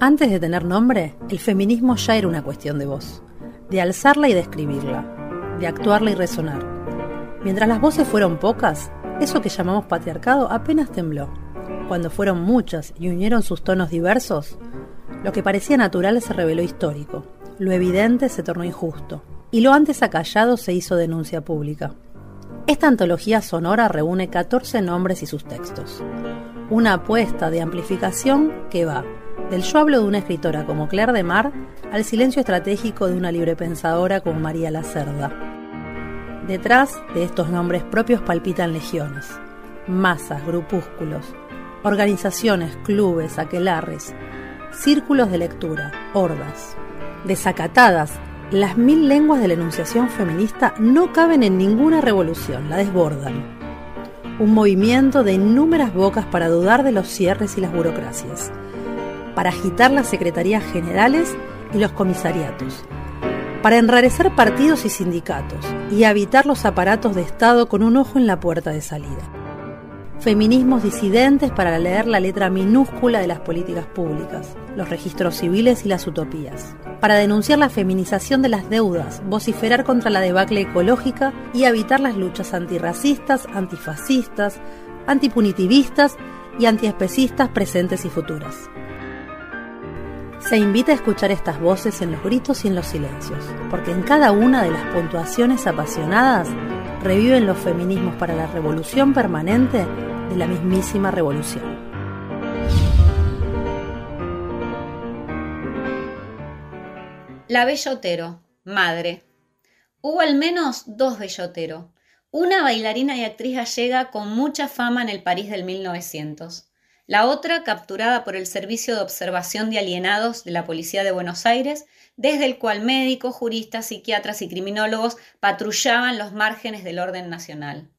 Antes de tener nombre, el feminismo ya era una cuestión de voz, de alzarla y describirla, de actuarla y resonar. Mientras las voces fueron pocas, eso que llamamos patriarcado apenas tembló. Cuando fueron muchas y unieron sus tonos diversos, lo que parecía natural se reveló histórico, lo evidente se tornó injusto, y lo antes acallado se hizo denuncia pública. Esta antología sonora reúne 14 nombres y sus textos. Una apuesta de amplificación que va del yo hablo de una escritora como Claire de Mar al silencio estratégico de una librepensadora como María Lacerda. Detrás de estos nombres propios palpitan legiones, masas, grupúsculos, organizaciones, clubes, aquelarres, círculos de lectura, hordas. Desacatadas, las mil lenguas de la enunciación feminista no caben en ninguna revolución, la desbordan. Un movimiento de innúmeras bocas para dudar de los cierres y las burocracias, para agitar las secretarías generales y los comisariatos, para enrarecer partidos y sindicatos y habitar los aparatos de Estado con un ojo en la puerta de salida. Feminismos disidentes para leer la letra minúscula de las políticas públicas, los registros civiles y las utopías. Para denunciar la feminización de las deudas, vociferar contra la debacle ecológica y evitar las luchas antirracistas, antifascistas, antipunitivistas y antiespecistas presentes y futuras. Se invita a escuchar estas voces en los gritos y en los silencios, porque en cada una de las puntuaciones apasionadas reviven los feminismos para la revolución permanente de la mismísima revolución. La Bellotero, madre. Hubo al menos dos Bellotero, una bailarina y actriz gallega con mucha fama en el París del 1900 la otra capturada por el Servicio de Observación de Alienados de la Policía de Buenos Aires, desde el cual médicos, juristas, psiquiatras y criminólogos patrullaban los márgenes del orden nacional.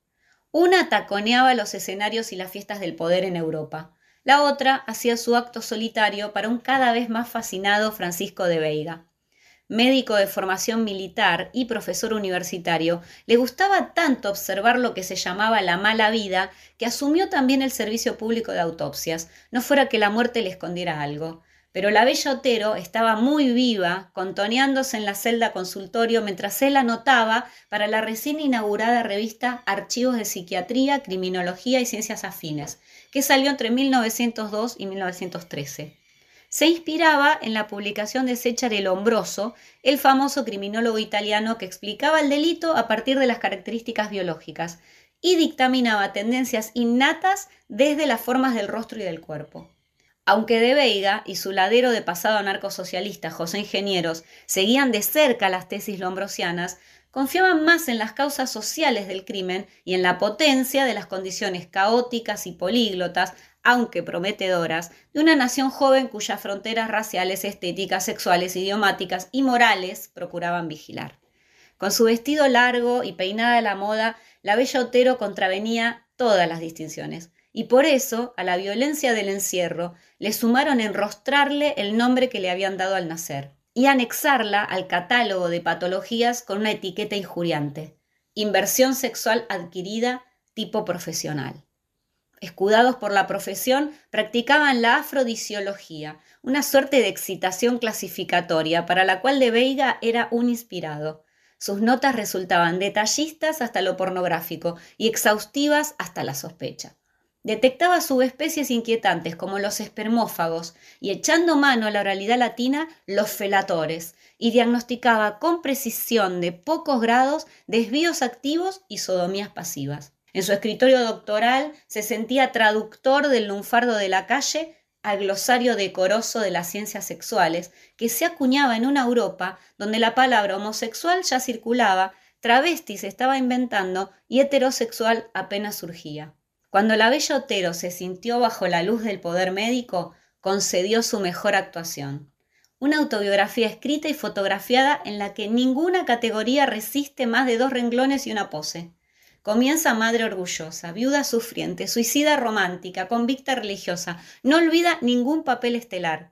Una taconeaba los escenarios y las fiestas del poder en Europa. La otra hacía su acto solitario para un cada vez más fascinado Francisco de Veiga médico de formación militar y profesor universitario, le gustaba tanto observar lo que se llamaba la mala vida que asumió también el servicio público de autopsias, no fuera que la muerte le escondiera algo. Pero la bella Otero estaba muy viva, contoneándose en la celda consultorio mientras él anotaba para la recién inaugurada revista Archivos de Psiquiatría, Criminología y Ciencias Afines, que salió entre 1902 y 1913 se inspiraba en la publicación de Cecchare Lombroso, el famoso criminólogo italiano que explicaba el delito a partir de las características biológicas y dictaminaba tendencias innatas desde las formas del rostro y del cuerpo. Aunque de Veiga y su ladero de pasado anarcosocialista José Ingenieros seguían de cerca las tesis lombrosianas, confiaban más en las causas sociales del crimen y en la potencia de las condiciones caóticas y políglotas aunque prometedoras, de una nación joven cuyas fronteras raciales, estéticas, sexuales, idiomáticas y morales procuraban vigilar. Con su vestido largo y peinada a la moda, la bella Otero contravenía todas las distinciones, y por eso a la violencia del encierro le sumaron enrostrarle el nombre que le habían dado al nacer y anexarla al catálogo de patologías con una etiqueta injuriante, inversión sexual adquirida tipo profesional escudados por la profesión, practicaban la afrodisiología, una suerte de excitación clasificatoria para la cual de Veiga era un inspirado. Sus notas resultaban detallistas hasta lo pornográfico y exhaustivas hasta la sospecha. Detectaba subespecies inquietantes como los espermófagos y echando mano a la oralidad latina los felatores y diagnosticaba con precisión de pocos grados desvíos activos y sodomías pasivas. En su escritorio doctoral se sentía traductor del lunfardo de la calle al glosario decoroso de las ciencias sexuales, que se acuñaba en una Europa donde la palabra homosexual ya circulaba, travesti se estaba inventando y heterosexual apenas surgía. Cuando la bella Otero se sintió bajo la luz del poder médico, concedió su mejor actuación. Una autobiografía escrita y fotografiada en la que ninguna categoría resiste más de dos renglones y una pose. Comienza madre orgullosa, viuda sufriente, suicida romántica, convicta religiosa. No olvida ningún papel estelar.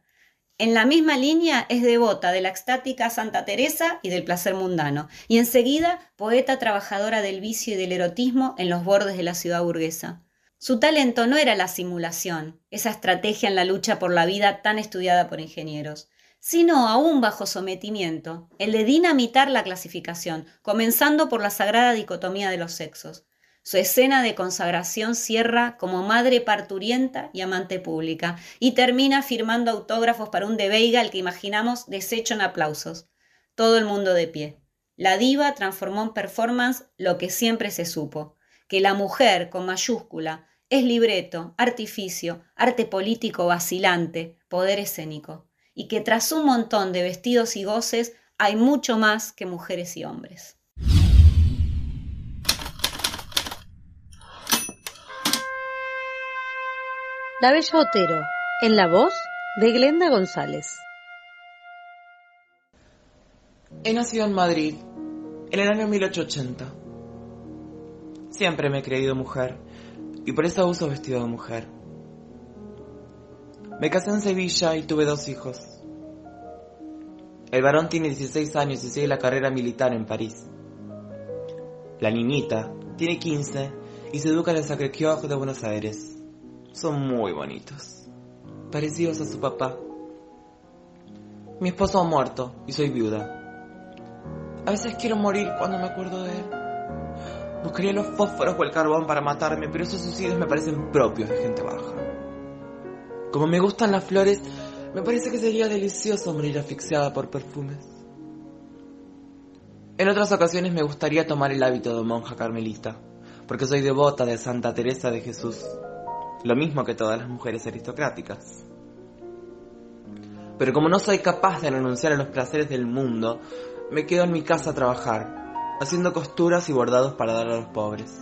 En la misma línea es devota de la extática Santa Teresa y del placer mundano, y enseguida poeta trabajadora del vicio y del erotismo en los bordes de la ciudad burguesa. Su talento no era la simulación, esa estrategia en la lucha por la vida tan estudiada por ingenieros, sino aún bajo sometimiento, el de dinamitar la clasificación, comenzando por la sagrada dicotomía de los sexos. Su escena de consagración cierra como madre parturienta y amante pública, y termina firmando autógrafos para un de Veiga al que imaginamos deshecho en aplausos. Todo el mundo de pie. La diva transformó en performance lo que siempre se supo, que la mujer con mayúscula es libreto, artificio, arte político vacilante, poder escénico, y que tras un montón de vestidos y goces hay mucho más que mujeres y hombres. La Bella Otero, en la voz de Glenda González. He nacido en Madrid, en el año 1880. Siempre me he creído mujer y por eso uso vestido de mujer. Me casé en Sevilla y tuve dos hijos. El varón tiene 16 años y sigue la carrera militar en París. La niñita tiene 15 y se educa en el Sacré-Cœur de Buenos Aires. Son muy bonitos, parecidos a su papá. Mi esposo ha muerto y soy viuda. A veces quiero morir cuando me acuerdo de él. Buscaría los fósforos o el carbón para matarme, pero esos suicidios me parecen propios de gente baja. Como me gustan las flores, me parece que sería delicioso morir asfixiada por perfumes. En otras ocasiones me gustaría tomar el hábito de monja carmelita, porque soy devota de Santa Teresa de Jesús, lo mismo que todas las mujeres aristocráticas. Pero como no soy capaz de renunciar a los placeres del mundo, me quedo en mi casa a trabajar, haciendo costuras y bordados para dar a los pobres.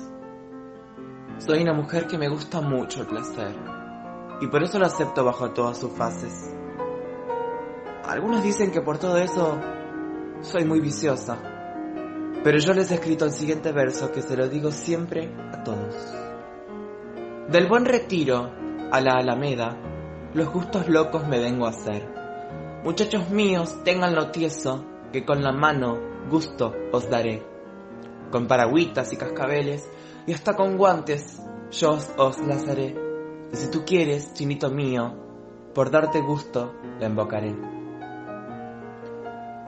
Soy una mujer que me gusta mucho el placer, y por eso lo acepto bajo todas sus fases. Algunos dicen que por todo eso soy muy viciosa, pero yo les he escrito el siguiente verso que se lo digo siempre a todos. Del buen retiro a la alameda, los gustos locos me vengo a hacer. Muchachos míos, tenganlo tieso, que con la mano gusto os daré. Con paragüitas y cascabeles, y hasta con guantes, yo os las haré. Y si tú quieres, chinito mío, por darte gusto, la invocaré.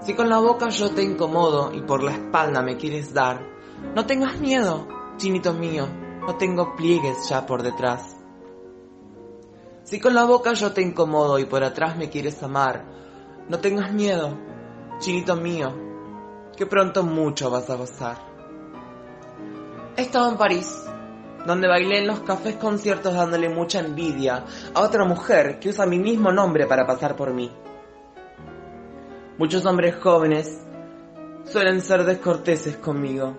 Si con la boca yo te incomodo y por la espalda me quieres dar, no tengas miedo, chinito mío, no tengo pliegues ya por detrás. Si con la boca yo te incomodo y por atrás me quieres amar, no tengas miedo, chinito mío, que pronto mucho vas a gozar. He estado en París, donde bailé en los cafés conciertos dándole mucha envidia a otra mujer que usa mi mismo nombre para pasar por mí. Muchos hombres jóvenes suelen ser descorteses conmigo,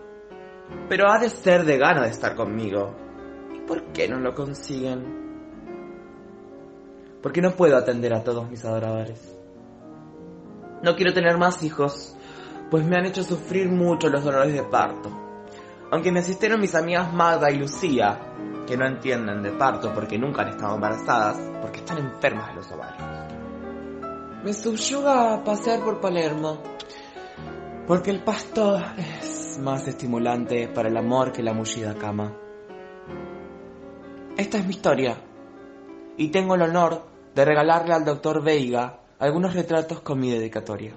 pero ha de ser de gana de estar conmigo. ¿Y por qué no lo consiguen? Porque no puedo atender a todos mis adoradores. No quiero tener más hijos, pues me han hecho sufrir mucho los dolores de parto. Aunque me asistieron mis amigas Magda y Lucía, que no entienden de parto porque nunca han estado embarazadas, porque están enfermas de los ovarios. Me subyuga a pasear por Palermo, porque el pasto es más estimulante para el amor que la mullida cama. Esta es mi historia, y tengo el honor de regalarle al doctor Veiga algunos retratos con mi dedicatoria.